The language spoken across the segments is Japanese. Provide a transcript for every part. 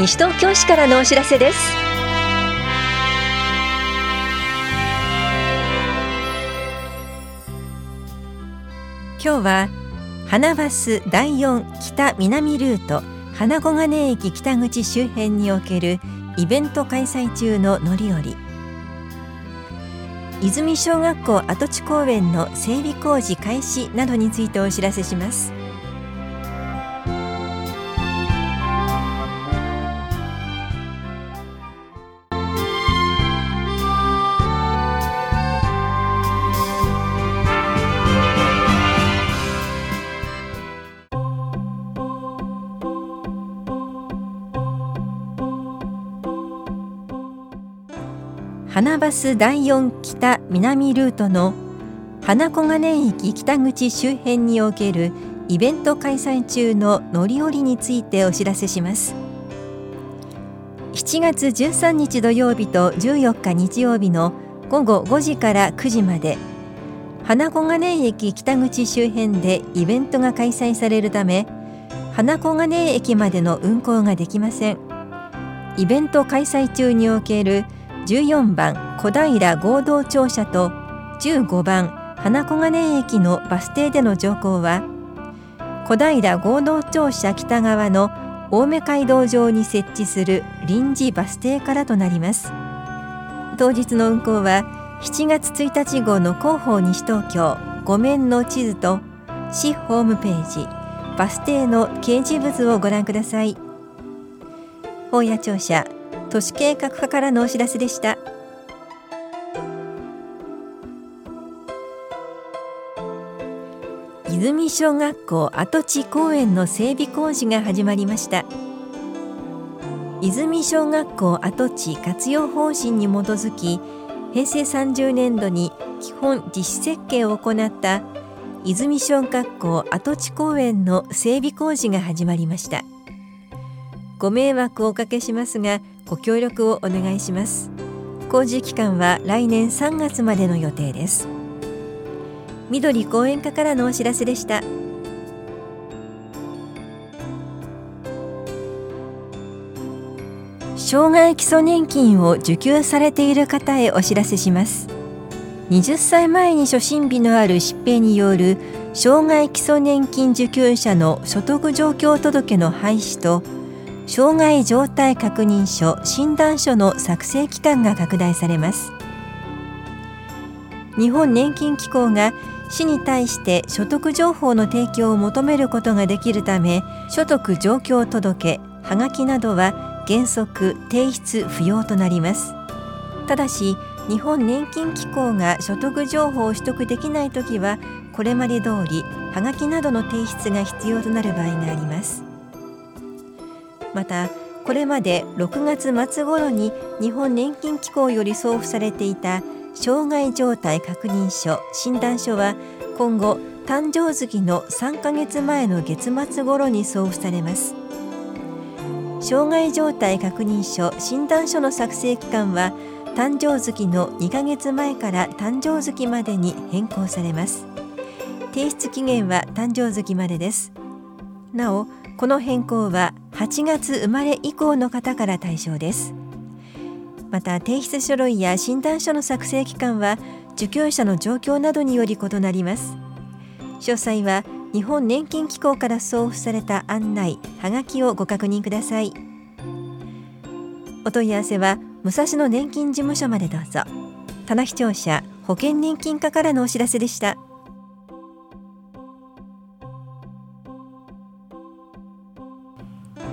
西東京市からのお知らせです。今日は花バス第4北南ルート花小金駅北口周辺におけるイベント開催中の乗り降り。泉小学校跡地公園の整備工事開始などについてお知らせします。花バス第4北南ルートの花小金井駅北口周辺におけるイベント開催中の乗り降りについてお知らせします。7月13日土曜日と14日日曜日の午後5時から9時まで花小金井駅北口周辺でイベントが開催されるため花小金井駅までの運行ができません。イベント開催中における14番小平合同庁舎と15番花小金井駅のバス停での乗降は小平合同庁舎北側の青梅街道上に設置する臨時バス停からとなります。当日の運行は7月1日号の広報西東京5面の地図と市ホームページバス停の掲示物をご覧ください。大谷庁舎都市計画課からのお知らせでした。泉小学校跡地公園の整備工事が始まりました。泉小学校跡地活用方針に基づき平成30年度に基本実施設計を行った泉小学校跡地公園の整備工事が始まりました。ご迷惑をおかけしますがご協力をお願いします。工事期間は来年3月までの予定です。緑公園課からのお知らせでした。障害基礎年金を受給されている方へお知らせします。20歳前に初診日のある疾病による障害基礎年金受給者の所得状況届の廃止と障害状態確認書診断書の作成期間が拡大されます。日本年金機構が市に対して所得情報の提供を求めることができるため所得状況届はがきなどは原則提出不要となります。ただし日本年金機構が所得情報を取得できないときはこれまで通りはがきなどの提出が必要となる場合があります。またこれまで6月末頃に日本年金機構より送付されていた障害状態確認書診断書は今後誕生月の3ヶ月前の月末頃に送付されます。障害状態確認書診断書の作成期間は誕生月の2ヶ月前から誕生月までに変更されます。提出期限は誕生月までです。なおこの変更は8月生まれ以降の方から対象です。また提出書類や診断書の作成期間は受給者の状況などにより異なります。詳細は日本年金機構から送付された案内はがきをご確認ください。お問い合わせは武蔵野年金事務所までどうぞ。棚視聴者保険年金課からのお知らせでした。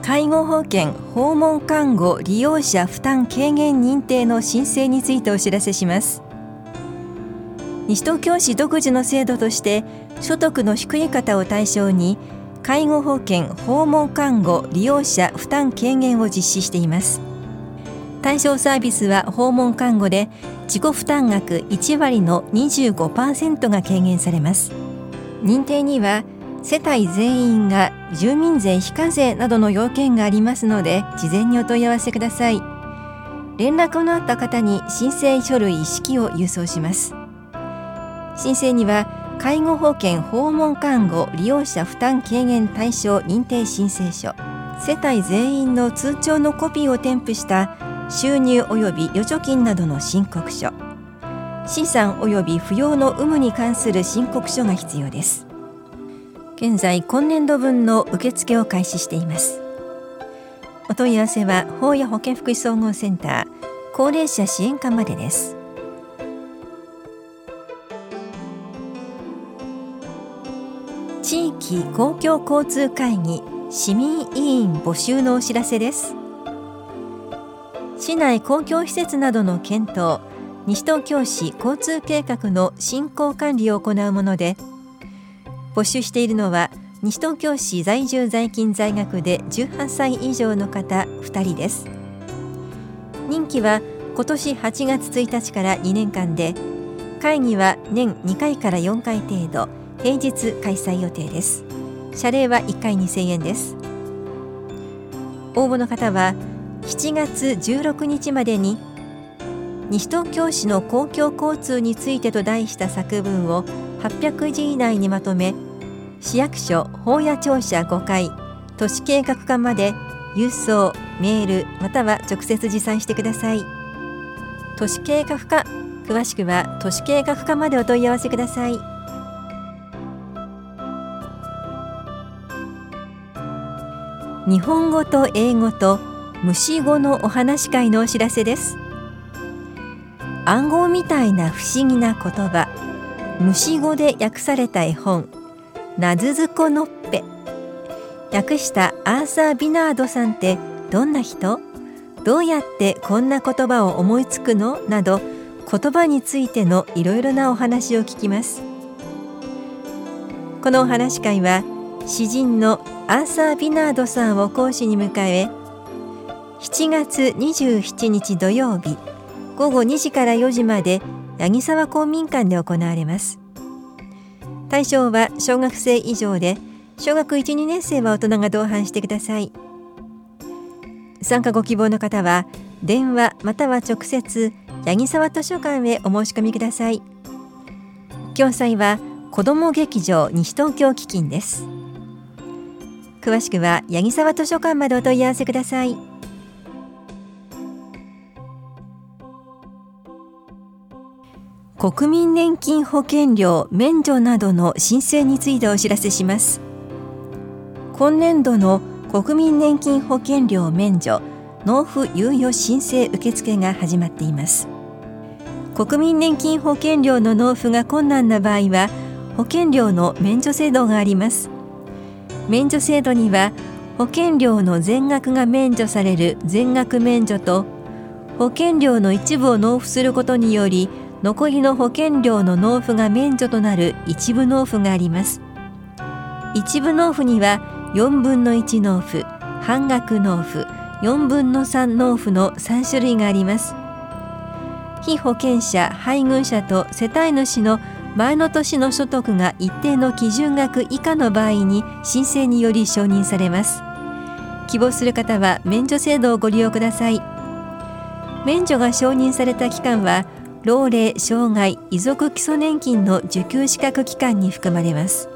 介護保険訪問看護利用者負担軽減認定の申請についてお知らせします。西東京市独自の制度として所得の低い方を対象に介護保険訪問看護利用者負担軽減を実施しています。対象サービスは訪問看護で自己負担額1割の25%が軽減されます。認定には世帯全員が住民税非課税などの要件がありますので事前にお問い合わせください。連絡のあった方に申請書類一式を郵送します。申請には介護保険訪問看護利用者負担軽減対象認定申請書世帯全員の通帳のコピーを添付した収入及び預貯金などの申告書資産及び扶養の有無に関する申告書が必要です。現在今年度分の受付を開始しています。お問い合わせは法や保健福祉総合センター高齢者支援課までです。地域公共交通会議市民委員募集のお知らせです。市内公共施設などの検討西東京市交通計画の進行管理を行うもので募集しているのは西東京市在住在勤在学で18歳以上の方2人です。任期は今年8月1日から2年間で会議は年2回から4回程度平日開催予定です。謝礼は1回2000円です。応募の方は7月16日までに西東京市の公共交通についてと題した作文を800字以内にまとめ市役所法屋庁舎5階都市計画課まで郵送メールまたは直接持参してください。都市計画課詳しくは都市計画課までお問い合わせください。日本語と英語と虫語のお話会のお知らせです。暗号みたいな不思議な言葉虫語で訳された絵本。ナズズコのっぺ。訳したアーサー・ビナードさんってどんな人？どうやってこんな言葉を思いつくの？など言葉についてのいろいろなお話を聞きます。このお話会は詩人のアーサー・ビナードさんを講師に迎え7月27日土曜日午後2時から4時まで八木沢公民館で行われます。対象は小学生以上で小学1、2年生は大人が同伴してください。参加ご希望の方は電話または直接八木沢図書館へお申し込みください。共催は子ども劇場西東京基金です。詳しくは八木沢図書館までお問い合わせください。国民年金保険料免除などの申請についてお知らせします。今年度の国民年金保険料免除納付猶予申請受付が始まっています。国民年金保険料の納付が困難な場合は保険料の免除制度があります。免除制度には保険料の全額が免除される全額免除と保険料の一部を納付することにより残りの保険料の納付が免除となる一部納付があります。一部納付には4分の1納付半額納付4分の3納付の3種類があります。被保険者配偶者と世帯主の前の年の所得が一定の基準額以下の場合に申請により承認されます。希望する方は免除制度をご利用ください。免除が承認された期間は老齢障害遺族基礎年金の受給資格期間に含まれます。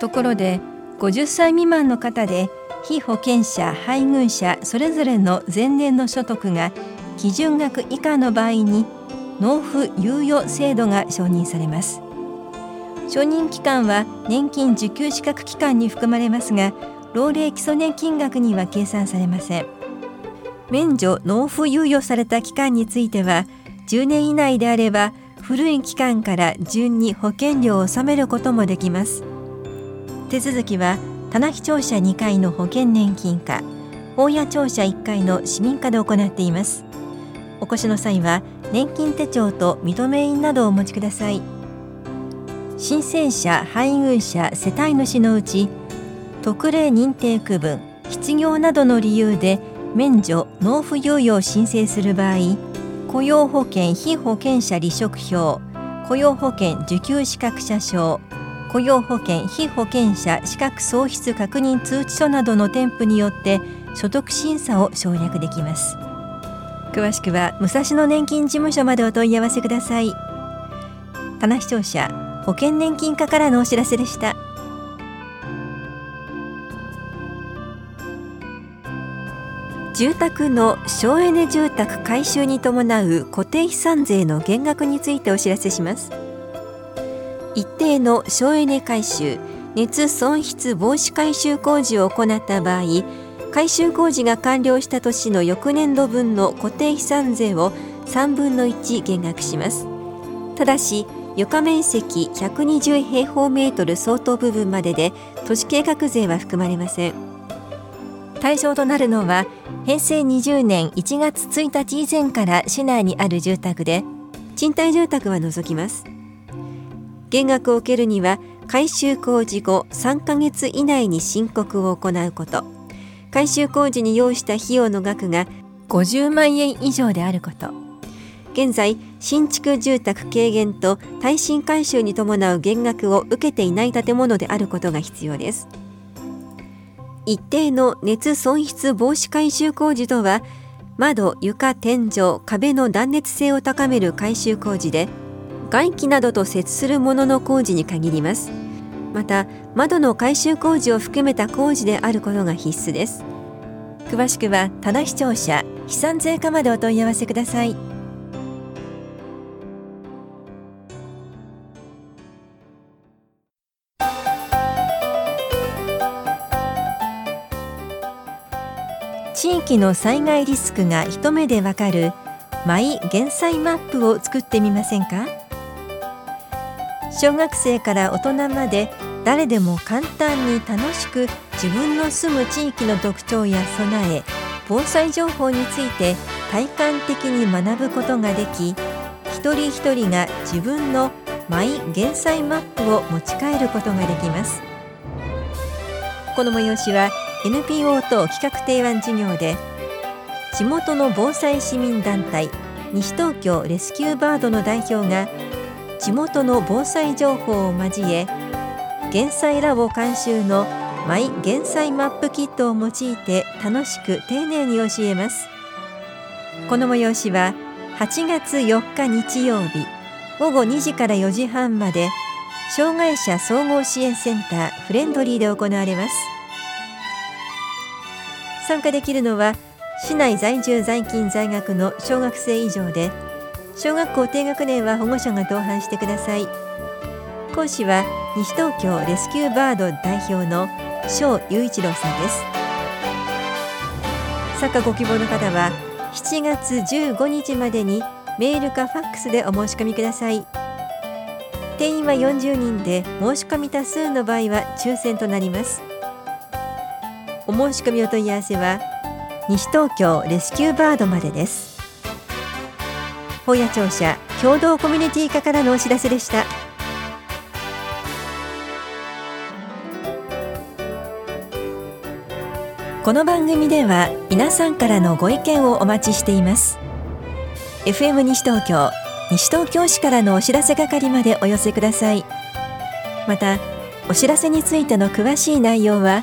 ところで50歳未満の方で被保険者配偶者それぞれの前年の所得が基準額以下の場合に納付猶予制度が承認されます。承認期間は年金受給資格期間に含まれますが老齢基礎年金額には計算されません。免除納付猶予された期間については10年以内であれば古い期間から順に保険料を納めることもできます。手続きは棚木庁舎2階の保険年金課大谷庁舎1階の市民課で行っています。お越しの際は年金手帳と認め印などをお持ちください。申請者配偶者世帯主のうち特例認定区分失業などの理由で免除納付猶予を申請する場合雇用保険被保険者離職票。雇用保険受給資格者証。雇用保険被保険者資格喪失確認通知書などの添付によって所得審査を省略できます。詳しくは武蔵野年金事務所までお問い合わせください。棚視聴者保険年金課からのお知らせでした。住宅の省エネ住宅改修に伴う固定資産税の減額についてお知らせします。一定の省エネ改修熱損失防止改修工事を行った場合改修工事が完了した年の翌年度分の固定資産税を3分の1減額します。ただし床面積120平方メートル相当部分までで都市計画税は含まれません。対象となるのは平成20年1月1日以前から市内にある住宅で賃貸住宅は除きます。減額を受けるには改修工事後3ヶ月以内に申告を行うこと。改修工事に要した費用の額が50万円以上であること。現在新築住宅軽減と耐震改修に伴う減額を受けていない建物であることが必要です。一定の熱損失防止改修工事とは窓、床、天井、壁の断熱性を高める改修工事で外気などと接するものの工事に限ります。また窓の改修工事を含めた工事であることが必須です。詳しくは棚視聴者飛散税課までお問い合わせください。の災害リスクが一目でわかるマイ減災マップを作ってみませんか？小学生から大人まで誰でも簡単に楽しく自分の住む地域の特徴や備え防災情報について体感的に学ぶことができ一人一人が自分のマイ減災マップを持ち帰ることができます。この催しは NPO と企画提案事業で地元の防災市民団体西東京レスキューバードの代表が地元の防災情報を交え減災ラボ監修のマイ減災マップキットを用いて楽しく丁寧に教えます。この催しは8月4日日曜日午後2時から4時半まで障害者総合支援センターフレンドリーで行われます。参加できるのは市内在住在勤在学の小学生以上で小学校低学年は保護者が同伴してください。講師は西東京レスキューバード代表の翔雄一郎さんです。参加ご希望の方は7月15日までにメールかファックスでお申し込みください。定員は40人で申し込み多数の場合は抽選となります。お申し込みお問い合わせは西東京レスキューバードまでです。本屋庁舎共同コミュニティ課からのお知らせでした。この番組では皆さんからのご意見をお待ちしています。FM 西東京西東京市からのお知らせ係までお寄せください。またお知らせについての詳しい内容は